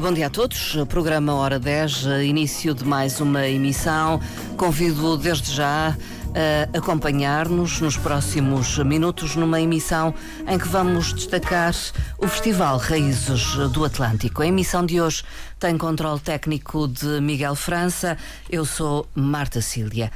bom dia a todos. Programa Hora 10, início de mais uma emissão. Convido desde já a acompanhar-nos nos próximos minutos numa emissão em que vamos destacar o Festival Raízes do Atlântico. A emissão de hoje tem controle técnico de Miguel França. Eu sou Marta Cília.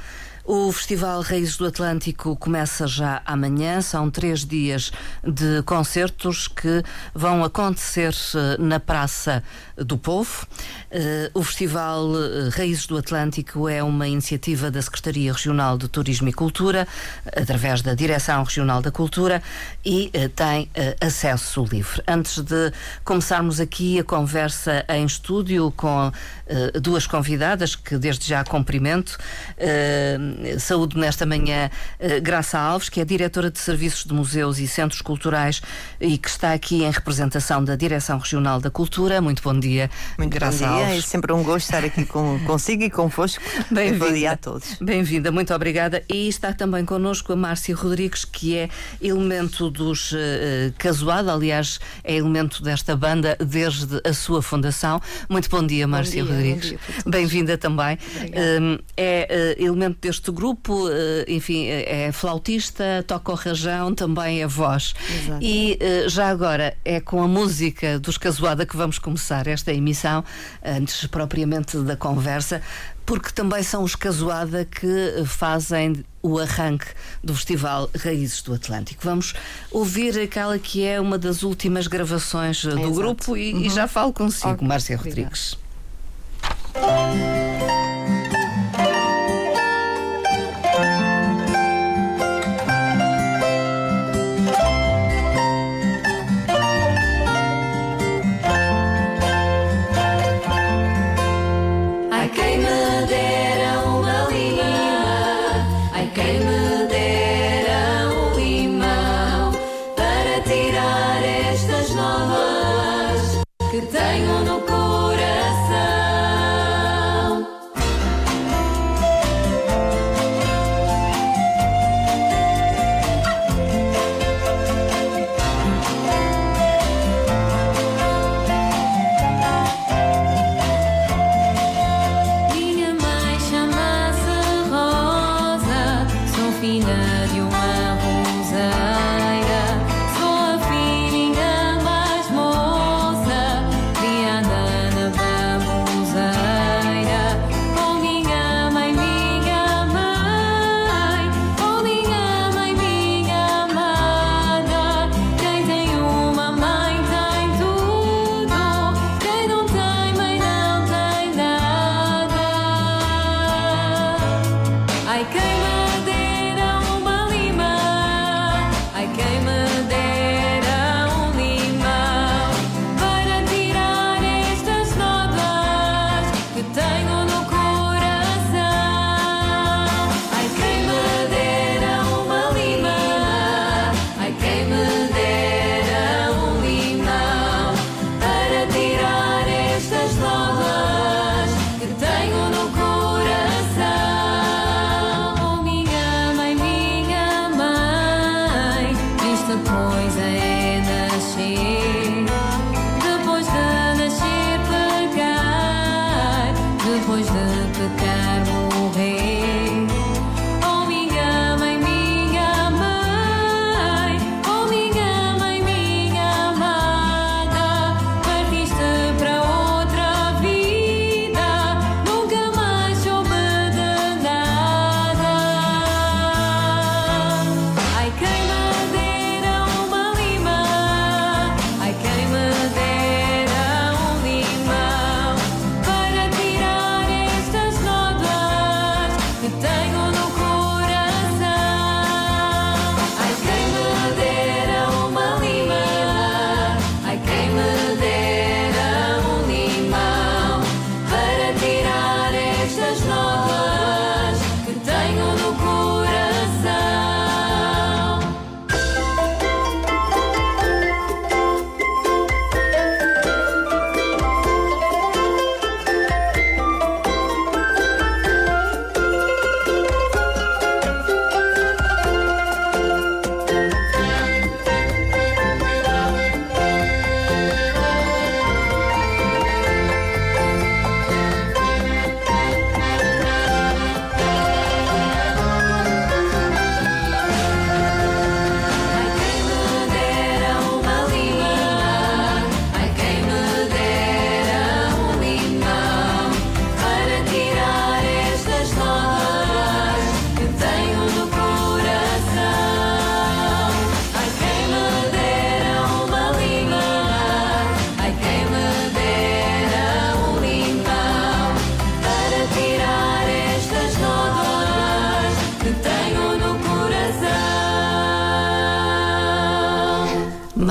O Festival Raízes do Atlântico começa já amanhã. São três dias de concertos que vão acontecer eh, na Praça do Povo. Eh, o Festival eh, Raízes do Atlântico é uma iniciativa da Secretaria Regional de Turismo e Cultura, através da Direção Regional da Cultura, e tem acesso livre. Antes de começarmos aqui a conversa em estúdio com duas convidadas, que desde já cumprimento, saúde nesta manhã Graça Alves, que é diretora de Serviços de Museus e Centros Culturais e que está aqui em representação da Direção Regional da Cultura. Muito bom dia, Muito Graça bom dia. É sempre um gosto estar aqui com, consigo e convosco. Bem-vinda. Bom dia a todos. Bem-vinda, muito obrigada. E está também connosco a Márcia Rodrigues, que é elemento dos uh, Casuada, aliás, é elemento desta banda desde a sua fundação. Muito bom dia, Márcia dia, Rodrigues. Bem-vinda também. Um, é uh, elemento deste grupo, uh, enfim, é flautista, toca o rajão, também é voz. Exato. E já agora é com a música dos Casuada que vamos começar esta emissão, antes propriamente da conversa, porque também são os Casuada que fazem o arranque do Festival Raízes do Atlântico. Vamos ouvir aquela que é uma das últimas gravações do Exato. grupo e, Uhum. e já falo consigo, Ok, Márcia obrigada. Rodrigues. Ai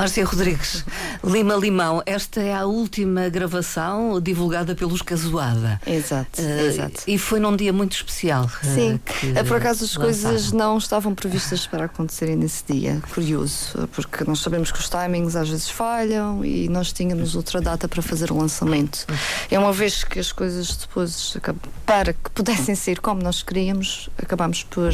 Márcia Rodrigues, Lima Limão, esta é a última gravação divulgada pelos Casuada. Exato, Eh, exato. E foi num dia muito especial. eh, Sim, é por acaso as coisas lançaram. não estavam previstas para acontecerem nesse dia. Curioso, porque nós sabemos que os timings às vezes falham e nós tínhamos outra data para fazer o lançamento. É uma vez que as coisas depois, para que pudessem ser como nós queríamos, acabámos por,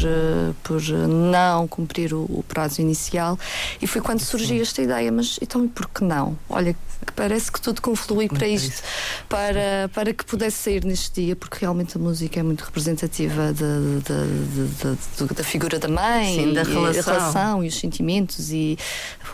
por não cumprir o, o prazo inicial e foi quando surgiu esta ideia. Mas então, por que não? Olha, que parece que tudo conflui para isto isso. para, para que pudesse sair neste dia, porque realmente a música é muito representativa de- de- de- de- da figura da mãe, Sim, da e relação. relação e os sentimentos e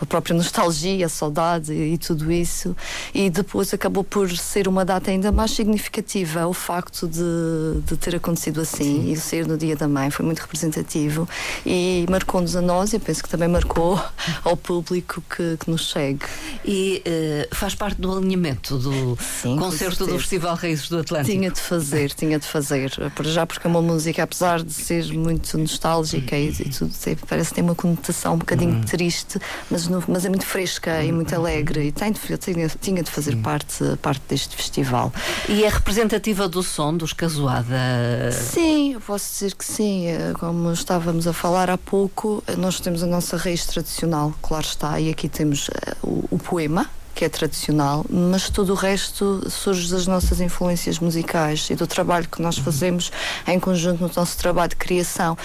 a própria nostalgia, a saudade e, tudo isso. E depois acabou por ser uma data ainda mais significativa o facto de, de ter acontecido assim e de sair no dia da mãe. Foi muito representativo e marcou-nos a nós e penso que também marcou ao público que, que nos segue. E eh, faz parte do alinhamento do Sim, concerto do. Festival Raízes do Atlântico. Tinha de fazer, tinha de fazer. Por já porque é uma música, apesar de ser muito nostálgica e, e tudo, parece que tem uma conotação um bocadinho triste, mas, no- mas é muito fresca e muito alegre e tem de, tinha, tinha de fazer parte, parte deste festival. E é representativa do som dos Casuada. Sim, eu posso dizer que sim. Eh, Como estávamos a falar há pouco, nós temos a nossa raiz tradicional, claro está, e aqui temos eh, o, o poema. Que é tradicional, mas todo o resto surge das nossas influências musicais e do trabalho que nós fazemos em conjunto no nosso trabalho de criação,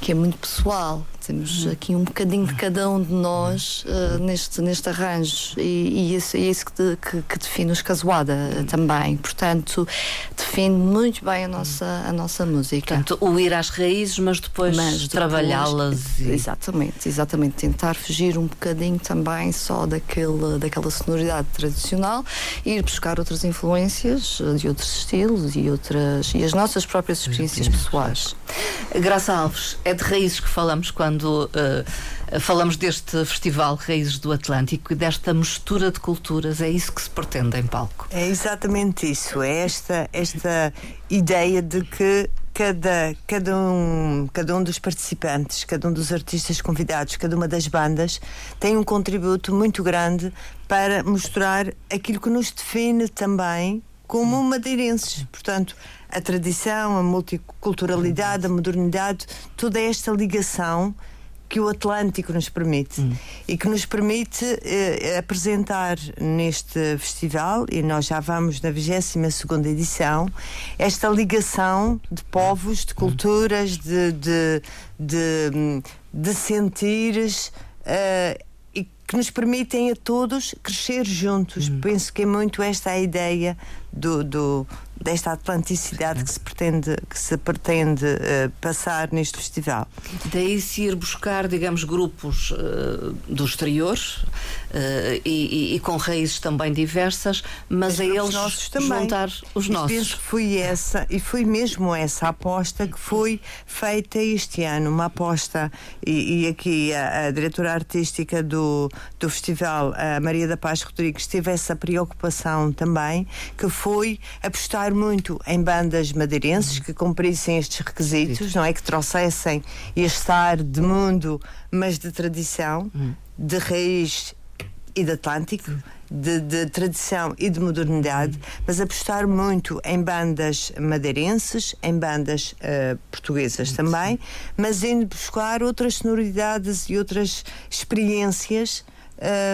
que é muito pessoal. Temos aqui um bocadinho de cada um de nós eh, neste, neste arranjo, e, e isso, é isso que, de- que- que define os Casuada eh, também. Portanto, define muito bem a nossa, a nossa música. Portanto, o ir às raízes, mas depois, depois- trabalhá-las. e- Exatamente, exatamente. Tentar fugir um bocadinho também só daquele, daquela sonoridade tradicional e ir buscar outras influências eh, de outros estilos e, outras, e as nossas próprias experiências pessoais. Graça Alves, é de raízes que falamos quando eh, falamos deste Festival Raízes do Atlântico e desta mistura de culturas. É isso que se pretende em palco. É exatamente isso. É esta, esta ideia de que cada, cada, um, cada um dos participantes, cada um dos artistas convidados, cada uma das bandas tem um contributo muito grande para mostrar aquilo que nos define também como madeirenses. Portanto, a tradição, a multiculturalidade, a modernidade, toda esta ligação que o Atlântico nos permite e que nos permite eh, apresentar neste festival, e nós já vamos na 22 segunda edição, esta ligação de povos, de culturas, de, de, de, hum, de sentires eh, e que nos permitem a todos crescer juntos. Penso que é muito esta a ideia do, do- desta atlanticidade que se pretende, que se pretende eh, passar neste festival. Daí se ir buscar, digamos, grupos eh, do exterior eh, e, e- com raízes também diversas, mas a Os eles nossos também. juntar os nossos. Penso que foi essa, e foi mesmo essa aposta que foi feita este ano, uma aposta, e, e aqui a, a diretora artística do, do festival, a Maria da Paz Rodrigues, teve essa preocupação também, que foi apostar muito em bandas madeirenses que cumprissem estes requisitos, não é? Que trouxessem este ar de mundo, mas de tradição, de raiz e de Atlântico, de, de tradição e de modernidade, mas apostar muito em bandas madeirenses, em bandas eh, portuguesas também, mas indo buscar outras sonoridades e outras experiências.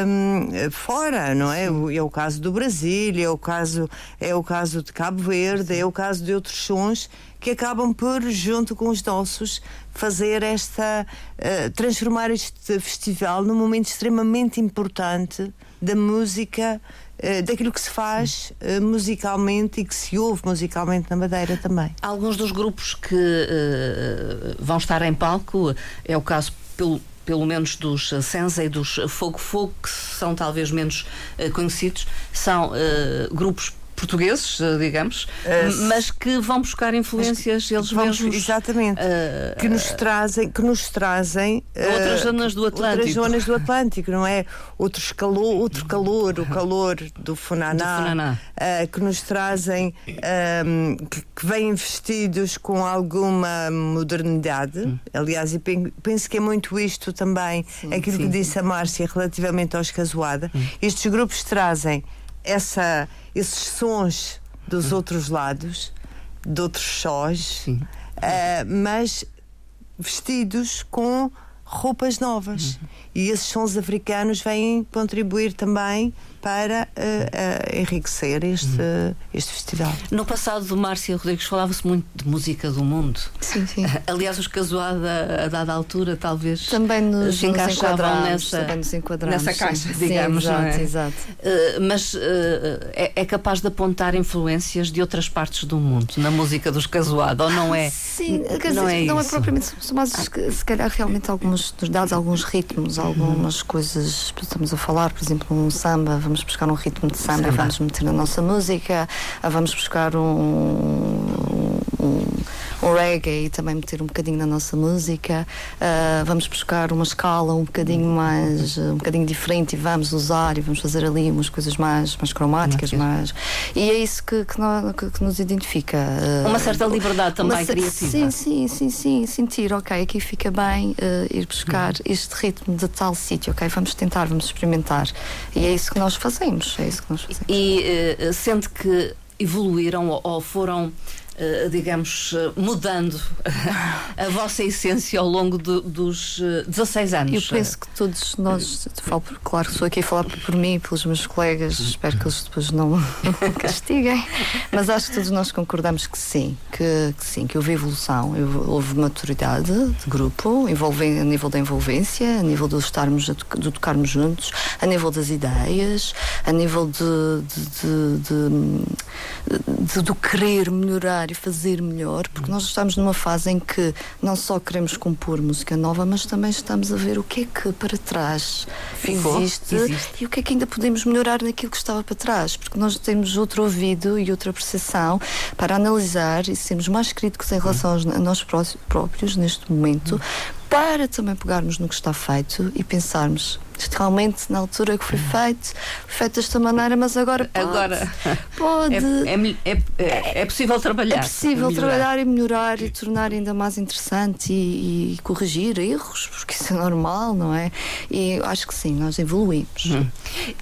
Hum, fora, não é? É o caso do Brasil, é o caso, é o caso de Cabo Verde, é o caso de outros sons que acabam por, junto com os nossos, fazer esta. eh, transformar este festival num momento extremamente importante da música, eh, daquilo que se faz eh, musicalmente e que se ouve musicalmente na Madeira também. Alguns dos grupos que eh, vão estar em palco, é o caso pelo, pelo menos dos Senza e dos Fogo Fogo, que são talvez menos eh, conhecidos, são eh, grupos portugueses, eh, digamos, Eh, mas que vão buscar influências eles Vamos- mesmos. exatamente eh, que nos trazem que nos trazem Outras zonas do outras Atlântico. zonas do Atlântico não é outros calor outro calor o calor do Funaná, Do Funaná. que nos trazem ehm, que, que vêm vestidos com alguma modernidade Hum. aliás e pen- penso que é muito isto também aquilo que disse a Márcia relativamente aos Casuada Hum. estes grupos trazem essa esses sons dos outros lados de outros sós. Uh, mas vestidos com roupas novas. E esses sons africanos vêm contribuir também para uh, uh, enriquecer este, este festival. No passado, Márcia Rodrigues, falava-se muito de música do mundo. Sim, sim. Aliás, os Casuada, a dada altura, talvez Também nos, se nos encaixavam enquadramos, nessa, também nos enquadramos. nessa sim. caixa, Sim, digamos, exato, não é? exato. Uh, mas uh, é, é capaz de apontar influências de outras partes do mundo na música dos Casuada, ou não é? Sim, quer não dizer, é não é propriamente, são mais se se calhar realmente alguns, nos dados alguns ritmos, algumas coisas, estamos a falar, por exemplo, um samba, vamos buscar um ritmo de samba, Samba. vamos meter na nossa música, vamos buscar um, um, um reggae e também meter um bocadinho na nossa música, ah, vamos buscar uma escala um bocadinho mais, um bocadinho diferente e vamos usar e vamos fazer ali umas coisas mais, mais cromáticas, mais, e é isso que, que, nós- que- que nos identifica. ah, Uma certa liberdade também uma criativa. Sim, sim, sim, sim. Sentir, ok, aqui fica bem eh, ir buscar Uhum. este ritmo de tal sítio, ok, vamos tentar, vamos experimentar. E é isso que nós fazemos. É isso que nós fazemos. E eh, sente que evoluíram ou, ou foram, digamos, eh, mudando a vossa essência ao longo do- dos eh, 16 anos? Eu penso que todos nós, falo claro que sou aqui a falar por mim e pelos meus colegas, espero que eles depois não castiguem, mas acho que todos nós concordamos que sim, que, que sim, que houve evolução, houve- maturidade de grupo, envolve, a nível da envolvência, a nível de estarmos, a de tocarmos juntos, a nível das ideias, a nível de, de- de- de- do querer melhorar e fazer melhor, porque nós estamos numa fase em que não só queremos compor música nova, mas também estamos a ver o que é que para trás Ficou, existe, existe. e o que é que ainda podemos melhorar naquilo que estava para trás, porque nós temos outro ouvido e outra percepção para analisar e sermos mais críticos em relação aos- a nós pró- próprios neste momento, para também pegarmos no que está feito e pensarmos. Realmente, na altura que foi feito, foi feito desta maneira, mas agora pode. Agora pode. é, é é- é- é possível trabalhar. É possível trabalhar e melhorar e tornar ainda mais interessante e, e corrigir erros, porque isso é normal, não é? E acho que sim, nós evoluímos. Hum.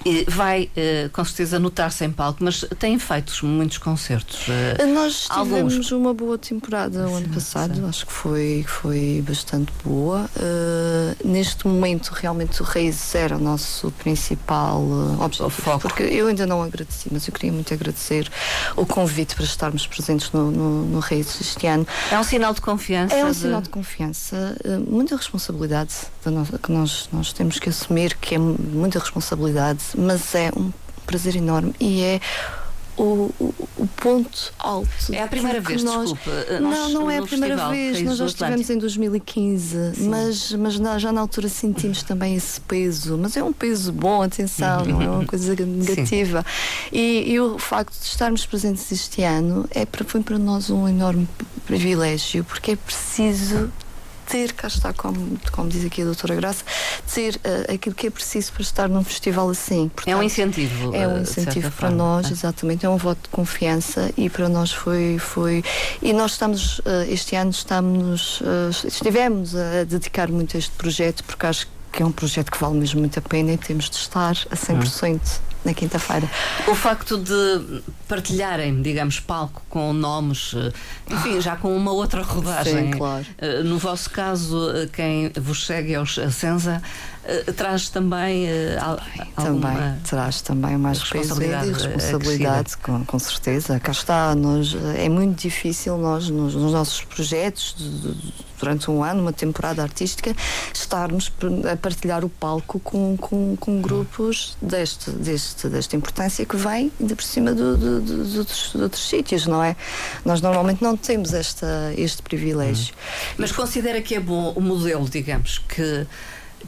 E vai, eh, com certeza, notar-se em palco, mas têm feito muitos concertos. eh, Nós Alguns. tivemos uma boa temporada o ano passado, acho que foi, foi bastante boa. Uh, neste momento, realmente, o Reis era o nosso principal uh, objetivo. foco. Porque eu ainda não agradeci, mas eu queria muito agradecer o convite para estarmos presentes no, no, no Reis este ano. é um sinal de confiança. É um sinal de confiança, eh, muita responsabilidade que nós, nós temos que assumir, que é mu- muita responsabilidade, mas é um prazer enorme e é o, o, ponto alto. É a primeira vez, nós- desculpe. eh, Não, nós, não é a primeira vez, nós já estivemos em 2015, mas, mas na- já na altura sentimos também esse peso, mas é um peso bom, atenção, não é uma coisa negativa. E, e o facto de estarmos presentes este ano é, foi para nós um enorme privilégio, porque é preciso ter, cá está, como, como diz aqui a doutora Graça, ter eh, aquilo que é preciso para estar num festival assim. É um Portanto, incentivo. é um eh, incentivo para forma. nós, Ah. exatamente, é um voto de confiança e para nós foi foi e nós estamos eh, este ano estamos eh, estivemos a dedicar muito a este projeto porque acho que é um projeto que vale mesmo muito a pena e temos de estar a 100% na quinta-feira. O facto de partilharem, digamos, palco com nomes, eh, enfim, já com uma outra rodagem. Sim, claro. Eh, No vosso caso, eh, quem vos segue é a Senza, traz também. Também traz também mais responsabilidade responsabilidade, com, com certeza. Cá está, nós, é muito difícil nós, nos, nos nossos projetos, durante um ano, uma temporada artística, estarmos a partilhar o palco com, com, com grupos deste, deste, desta importância que vem ainda por cima do, do- do- dos outros, de outros sítios, não é? Nós normalmente não temos esta, este privilégio. Mas considera que é bom o modelo, digamos, que,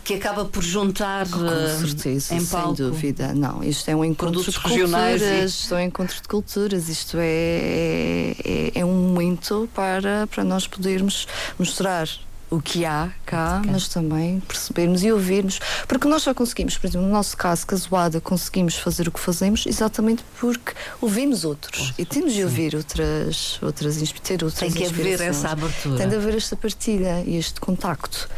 que acaba por juntar Com eh, certeza, em sem palco. dúvida. Não, isto é um encontro Produtos de culturas. e- Isto é um encontro de culturas. Isto é, é, é um momento para, para nós podermos mostrar o que há cá, mas também percebermos e ouvirmos. Porque nós só conseguimos, por exemplo, no nosso caso, Casuada, conseguimos fazer o que fazemos exatamente porque ouvimos outros. E temos de ouvir outras, outras, ter outras Tem que haver essa abertura. Tem de haver esta partilha e este contacto.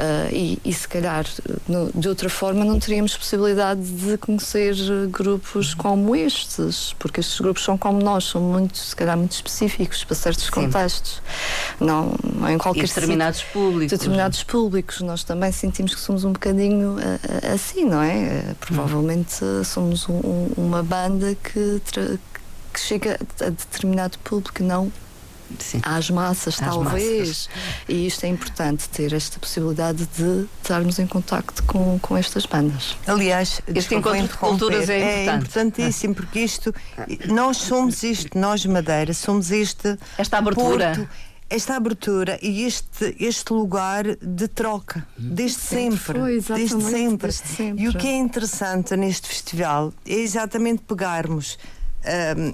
Ah, e, e se calhar no- de outra forma não teríamos possibilidade de conhecer grupos como estes, porque estes grupos são como nós, são muito, se calhar, muito específicos para certos contextos. Não, não em E qualquer determinados públicos. determinados públicos. Nós também sentimos que somos um bocadinho ah, ah, assim, não é? Provavelmente somos um- um- uma banda que, que chega a determinado público, não Sim. às massas, Às talvez. E isto é importante, ter esta possibilidade de estarmos em contacto com, com estas bandas. Aliás, desculpa encontro de culturas é é importante. importantíssimo porque isto, nós somos isto, nós Madeira, somos este Esta abertura. Porto, esta abertura e este, este lugar de troca, desde Sempre sempre. foi, desde sempre. desde sempre. E o que é interessante neste festival é exatamente pegarmos. ahm,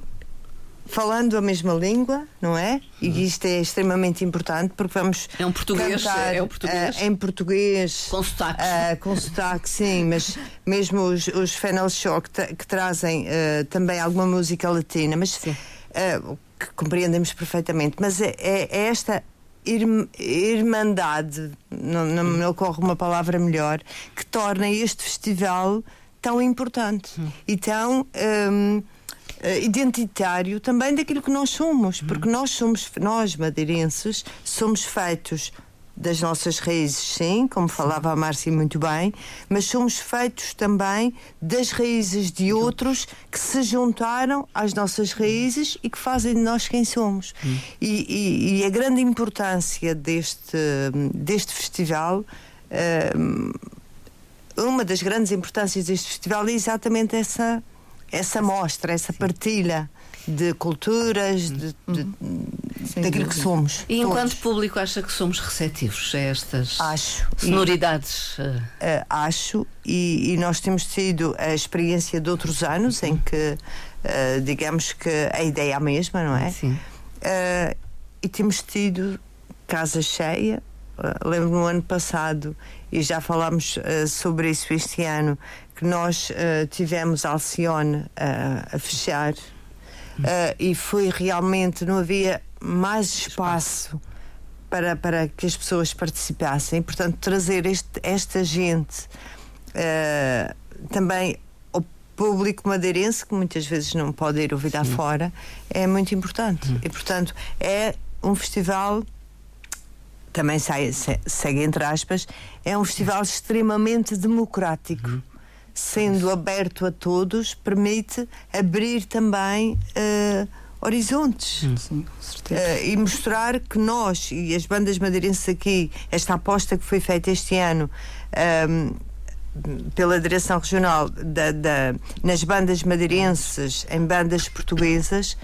Falando a mesma língua, não é? E isto é extremamente importante porque vamos É um português, cantar, é o português. ah, em português Com sotaques. ah, com sotaque, sim, mas mesmo os, os Fennel Shock que trazem ah, também alguma música latina, mas que compreendemos perfeitamente. Mas é, é- é esta irm- irmandade, não, não me ocorre uma palavra melhor, que torna este festival tão importante e tão. hum, eh, identitário também daquilo que nós somos, porque nós somos, nós madeirenses, somos feitos das nossas raízes, sim, como falava a Márcia muito bem, mas somos feitos também das raízes de outros que se juntaram às nossas raízes e que fazem de nós quem somos. E, e- e a grande importância deste, deste festival. hum, uma das grandes importâncias deste festival é exatamente essa essa mostra, essa partilha de culturas, de, de- Sem daquilo que somos. E enquanto todos. público acha que somos receptivos a estas Acho. sonoridades? eh, Eh, acho, e, e nós temos tido a experiência de outros anos em que, eh, digamos que a ideia é a mesma, não é? Sim. Eh, e temos tido casa cheia. Uh, lembro no ano passado, e já falámos sobre isso este ano, que nós eh, tivemos Alcione eh, a fechar eh, e foi realmente, não havia mais espaço para, para que as pessoas participassem. Portanto, trazer este- esta gente também ao público madeirense, que muitas vezes não pode ir ouvir lá fora, é muito importante. E, portanto, é um festival também sai, se- segue entre aspas, é um festival extremamente democrático. Sendo aberto a todos, permite abrir também eh, horizontes. Sim, com certeza. Eh, e mostrar que nós e as bandas madeirenses aqui, esta aposta que foi feita este ano ehm, pela direção regional da, da- nas bandas madeirenses, em bandas portuguesas,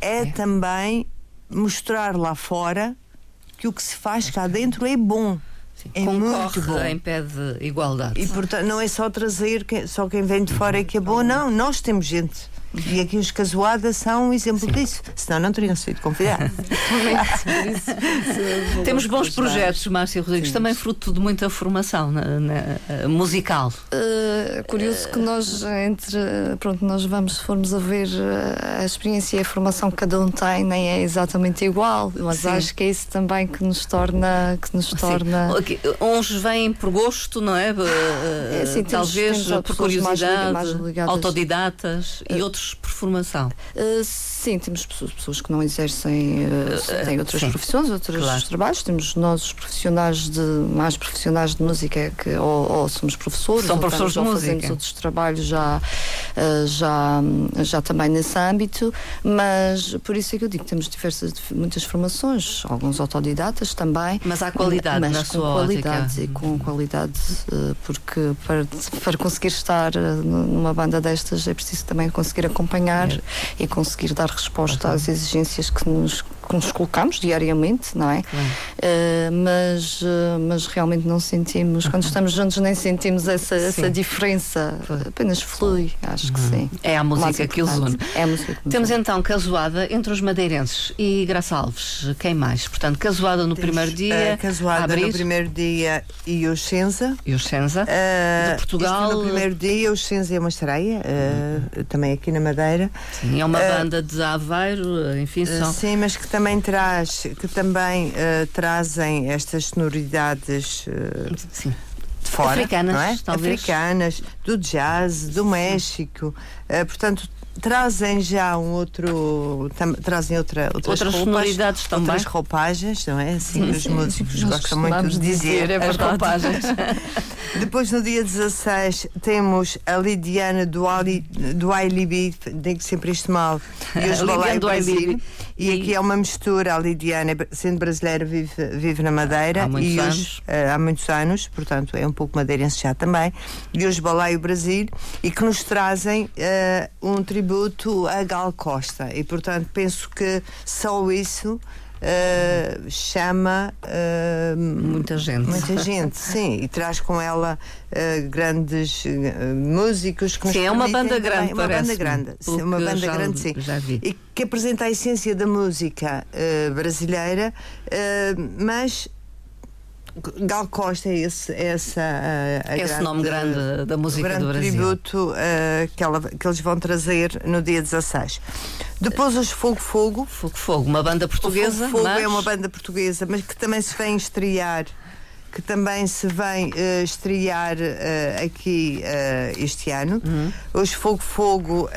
é, também mostrar lá fora que o que se faz cá dentro é bom. É muito bom. Em pé de igualdade. E portanto não é só trazer quem- só quem vem de fora é que é bom, não, nós temos gente. E aqui os casuadas são um exemplo disso. Senão não teriam sido convidados. Temos bons projetos, Márcia Rodrigues, também fruto de muita formação na- na- eh, musical. Uh, curioso que nós entre pronto nós vamos se formos a ver uh, a experiência e a formação que cada um tem nem é exatamente igual mas Sim. acho que é isso também que nos torna que nos torna Sim. Aqui, Uns vêm por gosto, não é? Eh, É, sim, temos- Talvez temos por mais curiosidade, mais ligadas- autodidatas e outros por formação. Uh, sim, temos pessoas, que não exercem, uh, têm outras sim. profissões, outros Claro. trabalhos. Temos nós, os profissionais de mais profissionais de música, que ou, ou somos professores, São ou, professores estamos- de ou fazemos outros trabalhos já, uh, já, já também nesse âmbito. Mas por isso é que eu digo que temos diversas, muitas formações, alguns autodidatas também. Mas há qualidade mas na com sua qualidade ótica. e com qualidade, porque para, para conseguir estar numa banda destas é preciso também conseguir acompanhar e conseguir dar resposta às exigências que nos que nos colocamos diariamente, não é? Eh, mas, eh, mas realmente não sentimos, quando estamos juntos, nem sentimos essa, essa diferença. Apenas flui, acho que sim. É a música que os une. É a música que Temos une. então Casoada entre os madeirenses e Graça Alves. Quem mais? Portanto, Casoada no primeiro dia, a Casoada no primeiro dia e o Senza. e os Senza. Uh, De Portugal. isto no primeiro dia, o Senza é uma estreia, uh, também aqui na Madeira. Sim, é uma banda de Aveiro, enfim, Uh, são. Sim, mas que também traz, que também uh, trazem estas sonoridades uh, Sim. de fora, Africanas, não é? talvez. Africanas, do jazz, do México, Uh, portanto trazem já um outro, tam- trazem outra, outras, Outras roupas, sonoridades também. outras roupagens, não é? Assim, os músicos Nós gostam muito de dizer. dizer, é As roupagens. Depois, no dia 16, temos a Lidiana do, Ali, do Ailibi, digo sempre isto mal, e os Lidiana Balai do Brasil. Ailibi. E aqui é uma mistura. A Lidiana, sendo brasileira, vive, vive na Madeira. Há muitos e os, anos. eh, há muitos anos, portanto, é um pouco madeirense já também. E os Balaio Brasil, e que nos trazem eh, um tributo a Gal Costa. E, portanto, penso que só isso. Eh, chama eh, Muita gente. Muita gente, sim, e traz com ela eh, grandes músicos que Sim, é uma banda grande, uma banda grande, sim, uma banda já- grande, sim, já vi. e que apresenta a essência da música brasileira, mas Gal Costa é esse, essa eh, a Esse nome grande da música grande do Brasil. tributo eh, que, ela- que eles vão trazer no dia 16. Depois os Fogo Fogo, Fogo Fogo, uma banda portuguesa. o Fogo, Fogo mas... é uma banda portuguesa, mas que também se vem estrear, que também se vem eh, estrear eh, aqui eh, este ano. Uhum. Os Fogo Fogo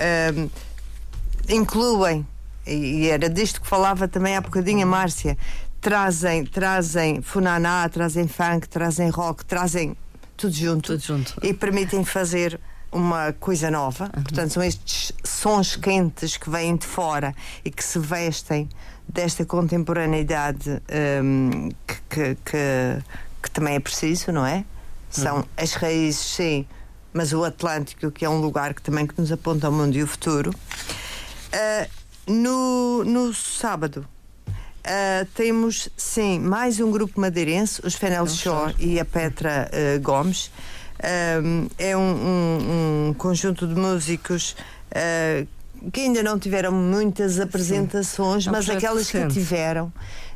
incluem, e e era disto que falava também há bocadinho a Márcia, trazem, trazem funaná, trazem funk, trazem rock, trazem tudo junto Tudo junto. e permitem fazer uma coisa nova. Portanto, são estes sons quentes que vêm de fora e que se vestem desta contemporaneidade hum, que, que, que- que também é preciso, não é? São as raízes, sim, mas o Atlântico, que é um lugar que também que nos aponta ao mundo e o futuro. Ah, no, no sábado. Ah, temos, sim, mais um grupo madeirense, os Fennel Shaw e a Petra ah, Gomes. Ah, é um, um- um conjunto de músicos que ainda não tiveram muitas apresentações, um mas aquelas que tiveram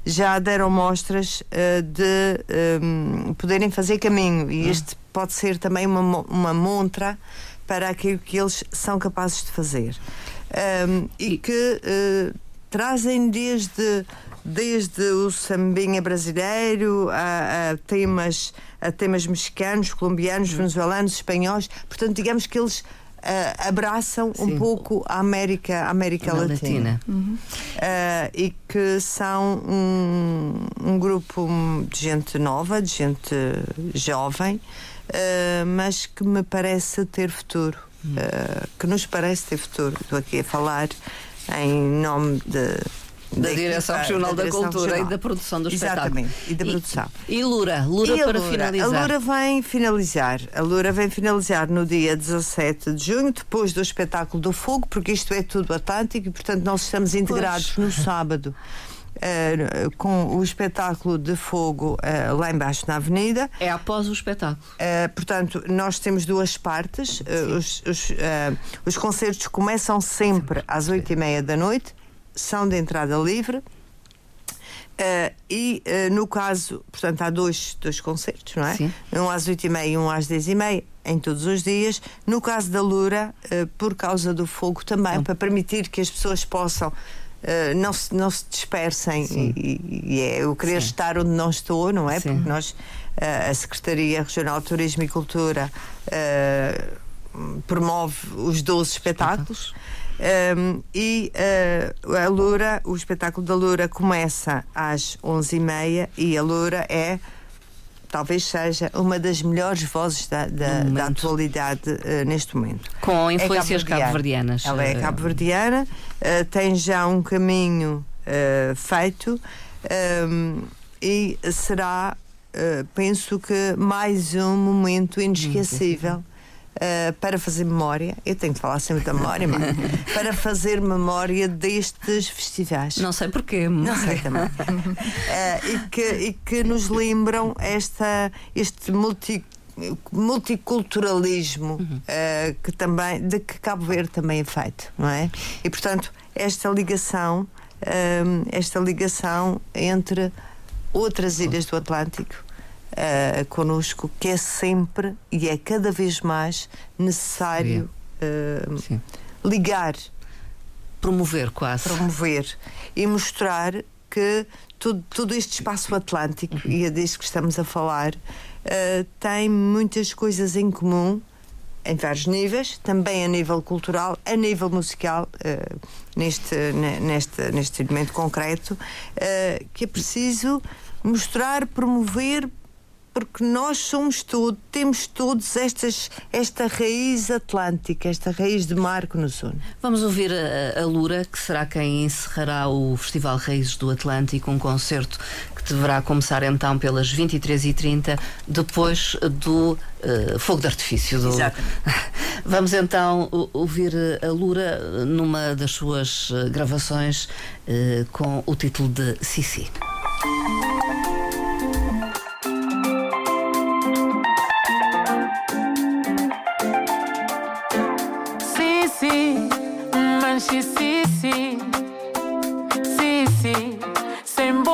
já deram mostras ah, de ah, poderem fazer caminho. Hum. E este pode ser também uma, uma montra para aquilo que eles são capazes de fazer. Um, e que eh, trazem desde, desde o sambinha brasileiro a, a temas, a temas mexicanos, colombianos, Hum. venezuelanos, espanhóis. Portanto, digamos que eles eh, abraçam Sim. um pouco a América, a América Na Latina. Latina. Uh, e que são um, um grupo de gente nova, de gente jovem, uh, mas que me parece ter futuro, uh, que nos parece ter futuro. Estou aqui a falar em nome de. Da Direção Regional da, Direção Cultura Regional. e da produção do Exatamente, espetáculo. e da produção. E, Lura, Lura E para Lura? finalizar. A Lura vem finalizar. A Lura vem finalizar no dia 17 de junho, depois do espetáculo do Fogo, porque isto é tudo Atlântico e, portanto, nós estamos integrados no sábado. eh, com o espetáculo de fogo eh, lá embaixo na Avenida. É após o espetáculo. Uh, portanto, nós temos duas partes. Uh, os, os, uh, os concertos começam sempre às oito e meia da noite, são de entrada livre. Uh, e uh, no caso, portanto, há dois, dois concertos, não é? Sim. Um às oito e meia e um às dez e meia, em todos os dias. No caso da Lura, uh, por causa do fogo também, para permitir que as pessoas possam. não, se, não se dispersem e, e- é eu querer Sim. estar onde não estou, não é? Sim. Porque nós, a Secretaria Regional de Turismo e Cultura eh, promove os 12 espetáculos. Um, e eh, a Lura, o espetáculo da Lura começa às 11h30 e a Lura é, talvez seja, uma das melhores vozes da, da, da atualidade eh, neste momento. Com É influências cabo-verdiana. cabo-verdianas. Ela é Eh, cabo-verdiana, eh, tem já um caminho eh, feito ehm, e será, penso que, mais um momento inesquecível eh, para fazer memória, eu tenho que falar sempre da memória, mas, para fazer memória destes festivais. Não sei porquê. Não sei também. Eh, e, que, e que nos lembram esta, este multi, multiculturalismo eh, que também, de que Cabo Verde também é feito, não é? E portanto, esta ligação, esta ligação entre outras ilhas do Atlântico eh, conosco, que é sempre e é cada vez mais necessário Sim. ligar Promover quase. promover e mostrar que tudo, todo este espaço atlântico, e é disso que estamos a falar, eh, tem muitas coisas em comum em vários níveis, também a nível cultural, a nível musical, eh, neste, ne- neste, neste momento concreto, eh, que é preciso mostrar, promover, porque nós somos todos, temos todos estas, esta raiz atlântica, esta raiz de mar que nos une. Vamos ouvir a, a Lura, que será quem encerrará o Festival Raízes do Atlântico, um concerto que deverá começar então pelas 23h30, depois do eh, fogo de artifício. Do... Exatamente. Vamos então ouvir a Lura numa das suas eh, gravações eh, com o título de Sissi.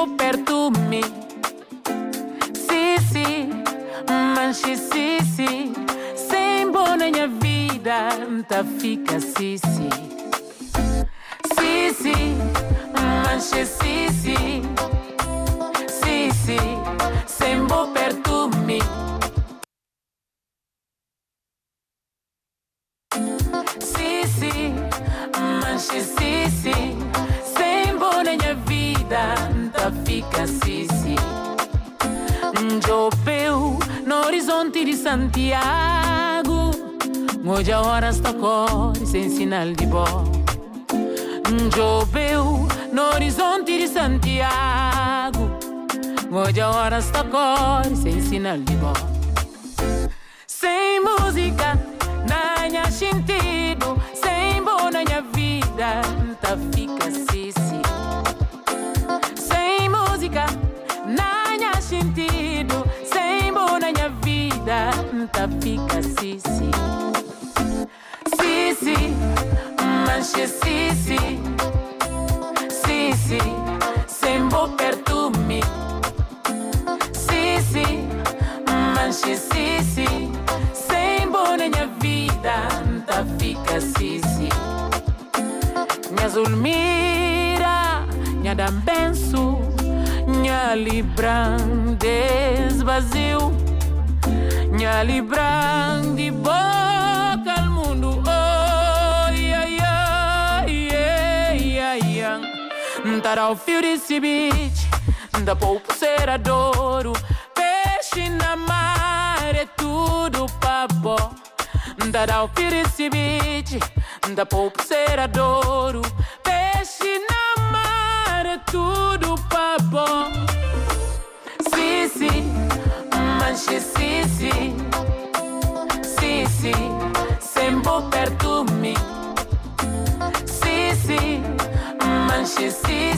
Sembro per tu mi. Sì, sì, manci sì, sì, sembro na minha vida, tá fica sì. Sì, sì, manci sì, sì, tá fica sì, sì. Jopeu no horizonte de Santiago, hoje a hora está cor sem sinal de bom. Jopeu no horizonte de Santiago, hoje a hora está cor sem sinal de bom. Sem música, na minha sentido. Sem boa na minha vida, tá fica assim, vida, tá fica. Sim, sim, manche. Sim, sim, sem mim. Sim, sim, manche, sim. Sem boa minha vida, tá fica sim. Minha Zulmira, minha Dambenço, minha Libran desvazio, minha Libran de boca ao mundo. Oh, yeah, yeah, yeah, yeah. Tá ao fio desse beach, da pulseira douro, peixe na mar é tudo papo. Da ao fio desse beach, da pulseira douro, manche, sim, sim, sim, sim, sempre perto de mim. Sim, sim, manche, sim,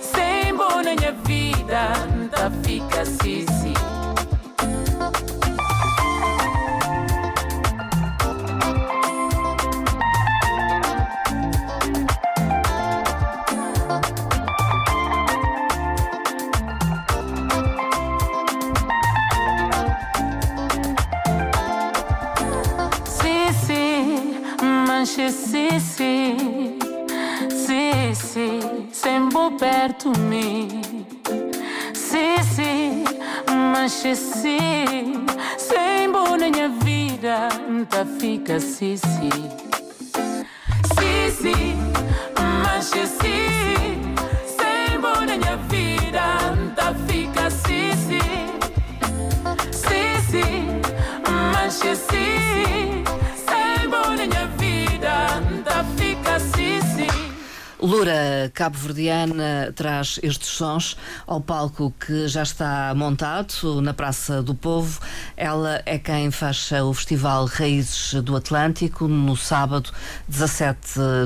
sempre na minha vida, tá fica sim. Sì, sì, sempre na minha vida, tá fica, sì, Cabo-Verdiana traz estes sons ao palco que já está montado na Praça do Povo. Ela é quem fecha o Festival Raízes do Atlântico no sábado 17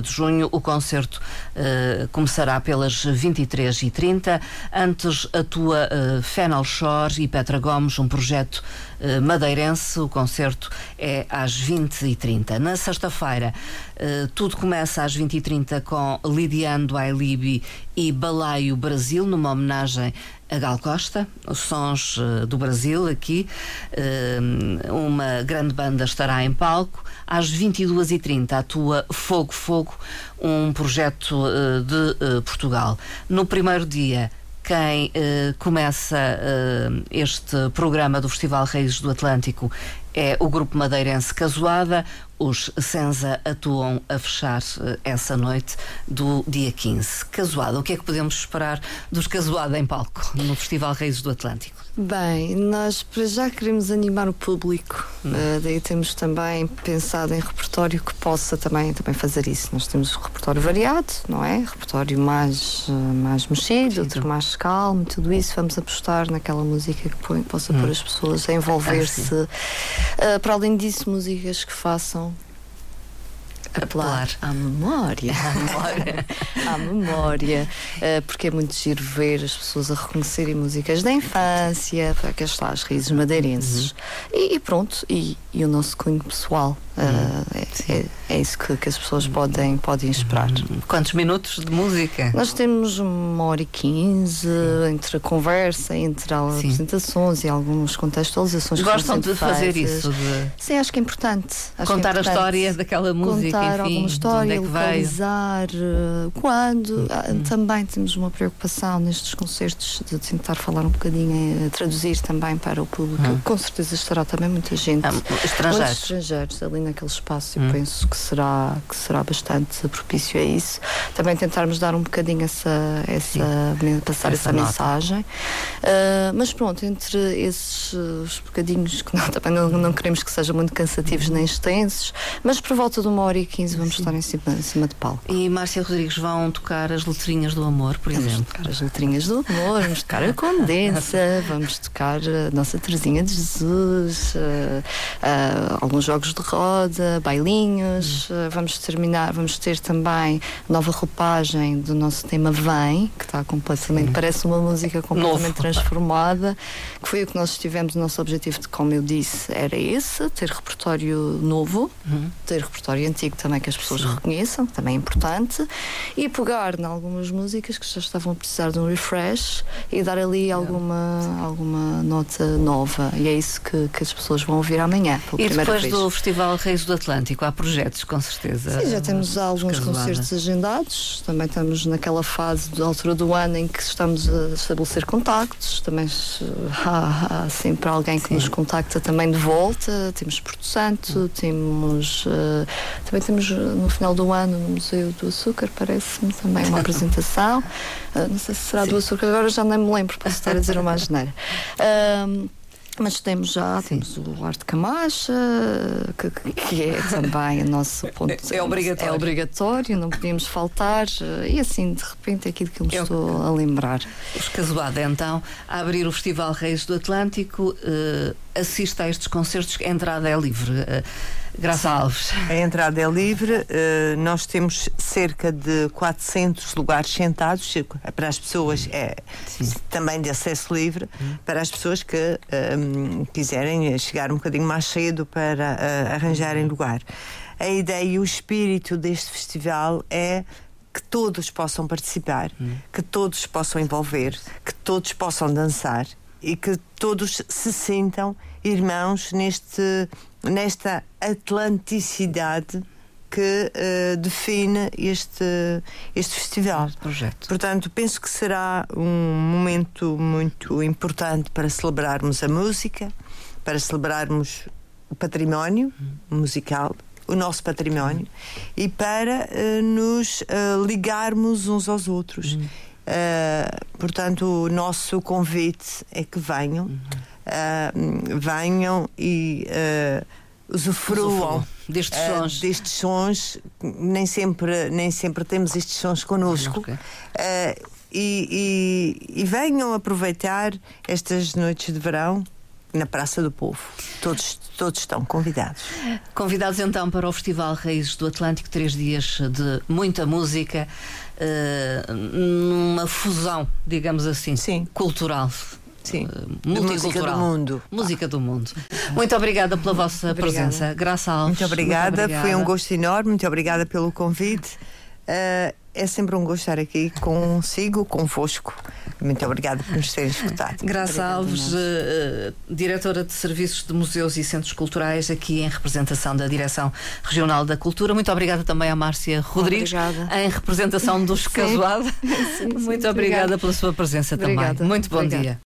de junho. O concerto eh, começará pelas 23h30. Antes atua uh, Fennel Shore e Petra Gomes, um projeto eh, madeirense. O concerto é às 20h30. Na sexta-feira, eh, tudo começa às 20h30 com Lidiando Ailibi e Balaio Brasil, numa homenagem a Gal Costa, os sons eh, do Brasil aqui. Eh, uma grande banda estará em palco. Às 22h30 atua Fogo Fogo, um projeto eh, de Portugal. No primeiro dia, quem eh, começa eh, este programa do Festival Reis do Atlântico é o grupo madeirense Casoada. Os Senza atuam a fechar eh, essa noite do dia 15. Casoada, o que é que podemos esperar dos Casoada em palco no Festival Reis do Atlântico? Bem, nós para já queremos animar o público, Eh, daí temos também pensado em repertório que possa também, também fazer isso. Nós temos um repertório variado, não é? Repertório mais, eh, mais mexido, outro mais calmo, tudo isso. Vamos apostar naquela música que põe- possa pôr as pessoas a envolver-se. Eh, para além disso, músicas que façam apelar Apelar. à memória. À memória. à memória, eh, porque é muito giro ver as pessoas a reconhecerem músicas da infância, está as raízes madeirenses. E, e pronto, e, e o nosso cunho pessoal. Eh, é, é- é isso que, que as pessoas podem, podem esperar. Quantos minutos de música? Nós temos uma hora e quinze entre a conversa, entre as Sim. apresentações e algumas contextualizações que Gostam de fazer feitas. isso, de Sim, acho que é importante. Acho é contar a importante história daquela música, contar enfim, alguma onde história, é que veio. localizar eh, quando. Ah, Também temos uma preocupação nestes concertos de tentar falar um bocadinho, eh, traduzir também para o público. Com certeza estará também muita gente. Ah, Muitos estrangeiros. estrangeiros ali naquele espaço, eu penso que será, que será bastante propício a isso. Também tentarmos dar um bocadinho essa, essa passar Essa essa, mensagem. Ah, mas pronto, entre esses eh, os bocadinhos que não, também não, não queremos que sejam muito cansativos nem extensos, mas por volta de uma hora e quinze vamos estar em cima, em cima de palco. E Márcia Rodrigues vão tocar as letrinhas do amor, por Vamos exemplo. tocar as letrinhas do amor, vamos tocar a condensa, vamos tocar a nossa Terezinha de Jesus, eh, eh, alguns jogos de roda, bailinhos. eh, vamos terminar, vamos ter também nova roupagem do nosso tema Vem, que está completamente, parece uma música completamente Novo. transformada, que foi o que nós tivemos, o nosso objetivo, de, como eu disse, era esse, ter repertório novo, ter repertório antigo também que as pessoas reconheçam, que também é importante, e pegar em algumas músicas que já estavam a precisar de um refresh e dar ali alguma, alguma nota nova. E é isso que, que as pessoas vão ouvir amanhã, E depois vez. do Festival Reis do Atlântico, há projetos, com certeza. Sim, já temos alguns concertos agendados. Também estamos naquela fase da altura do ano em que estamos a estabelecer contactos. Também há, há sempre alguém que nos contacta também de volta. Temos Porto Santo, temos eh, também temos eh, no final do ano no Museu do Açúcar, parece-me também uma apresentação. Eh, não sei se será do Açúcar, agora já nem me lembro, posso estar a dizer uma asneira. Ahm, mas temos já, temos o Arte Camacha, que, que- é também o nosso ponto. É obrigatório. É obrigatório, não podíamos faltar. E assim, de repente, é aquilo que eu me É estou a lembrar. Os Casoada, então, a abrir o Festival Reis do Atlântico, eh, assiste a estes concertos, a entrada é livre. Eh, Graça Alves. A entrada é livre, eh, nós temos cerca de 400 lugares sentados para as pessoas, é também de acesso livre, para as pessoas que ehm, quiserem chegar um bocadinho mais cedo para eh, arranjarem lugar. A ideia e o espírito deste festival é que todos possam participar, que todos possam envolver, que todos possam dançar e que todos se sintam irmãos neste, nesta atlanticidade que eh, define este, este festival. Projeto. Portanto, penso que será um momento muito importante para celebrarmos a música, para celebrarmos o património musical, o nosso património, e para eh, nos eh, ligarmos uns aos outros. Eh, portanto, o nosso convite é que venham, eh, venham e eh, usufruam destes eh, sons. destes sons. Nem sempre, nem sempre temos estes sons connosco. Ok. Eh, e, e- e venham aproveitar estas noites de verão na Praça do Povo. Todos, todos estão convidados. Convidados então para o Festival Raízes do Atlântico, três dias de muita música, eh, numa fusão, digamos assim, Sim. cultural. Sim. eh, De música multicultural. do mundo. Música do mundo. Muito obrigada pela vossa Obrigada. presença. Graça Alves. Muito obrigada, muito foi um gosto enorme, muito obrigada pelo convite. Eh, é sempre um gosto estar aqui consigo, convosco. Muito obrigada por nos terem escutado. Graça Obrigada, Alves, eh, diretora de Serviços de Museus e Centros Culturais, aqui em representação da Direção Regional da Cultura. Muito obrigada também à Márcia Rodrigues, Obrigada. em representação dos Casuada. sim, Muito obrigada. obrigada pela sua presença Obrigada. também. Muito bom Obrigada. dia.